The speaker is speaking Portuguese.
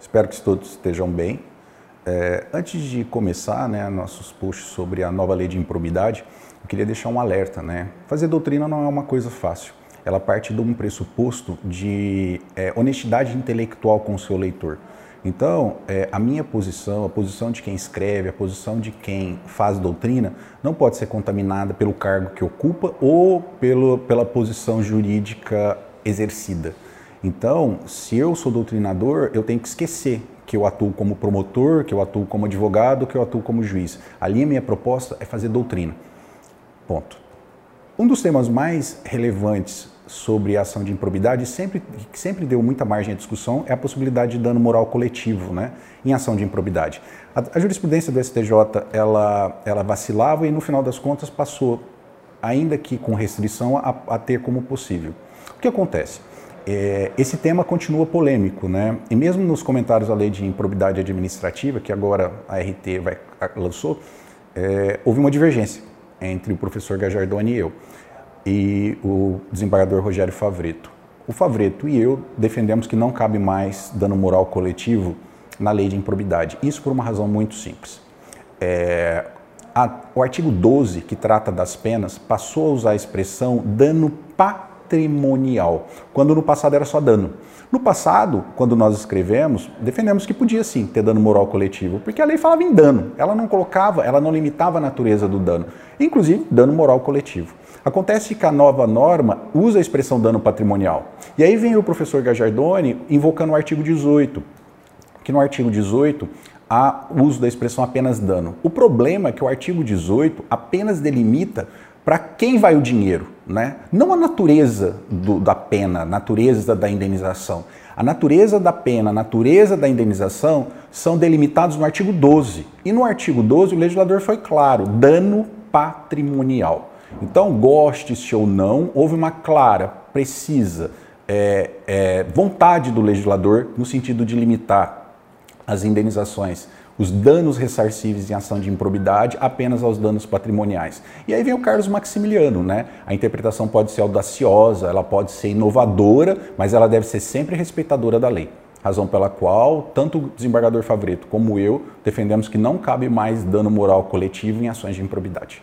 Espero que todos estejam bem. É, antes de começar né, nossos posts sobre a nova lei de improbidade, eu queria deixar um alerta. Né? Fazer doutrina não é uma coisa fácil. Ela parte de um pressuposto de é, honestidade intelectual com o seu leitor. Então, é, a minha posição, a posição de quem escreve, a posição de quem faz doutrina, não pode ser contaminada pelo cargo que ocupa ou pelo, pela posição jurídica exercida. Então, se eu sou doutrinador, eu tenho que esquecer que eu atuo como promotor, que eu atuo como advogado, que eu atuo como juiz. Ali a minha proposta é fazer doutrina. Ponto. Um dos temas mais relevantes sobre a ação de improbidade, sempre, que sempre deu muita margem à discussão, é a possibilidade de dano moral coletivo né, em ação de improbidade. A, a jurisprudência do STJ ela, ela vacilava e, no final das contas, passou, ainda que com restrição, a, a ter como possível. O que acontece? É, esse tema continua polêmico, né? E mesmo nos comentários à lei de improbidade administrativa, que agora a RT vai, lançou, é, houve uma divergência entre o professor Gajardoni e eu e o desembargador Rogério Favreto. O Favreto e eu defendemos que não cabe mais dano moral coletivo na lei de improbidade. Isso por uma razão muito simples. É, a, o artigo 12, que trata das penas, passou a usar a expressão dano patrimonial, quando no passado era só dano. No passado, quando nós escrevemos, defendemos que podia sim ter dano moral coletivo, porque a lei falava em dano, ela não colocava, ela não limitava a natureza do dano, inclusive dano moral coletivo. Acontece que a nova norma usa a expressão dano patrimonial. E aí vem o professor Gajardoni invocando o artigo 18, que no artigo 18 há uso da expressão apenas dano. O problema é que o artigo 18 apenas delimita para quem vai o dinheiro, né? não a natureza do, da pena, a natureza da indenização. A natureza da pena, a natureza da indenização são delimitados no artigo 12. E no artigo 12 o legislador foi claro: dano patrimonial. Então, goste-se ou não, houve uma clara, precisa é, é, vontade do legislador no sentido de limitar as indenizações, os danos ressarcíveis em ação de improbidade apenas aos danos patrimoniais. E aí vem o Carlos Maximiliano, né? A interpretação pode ser audaciosa, ela pode ser inovadora, mas ela deve ser sempre respeitadora da lei. Razão pela qual tanto o desembargador Favreto como eu defendemos que não cabe mais dano moral coletivo em ações de improbidade.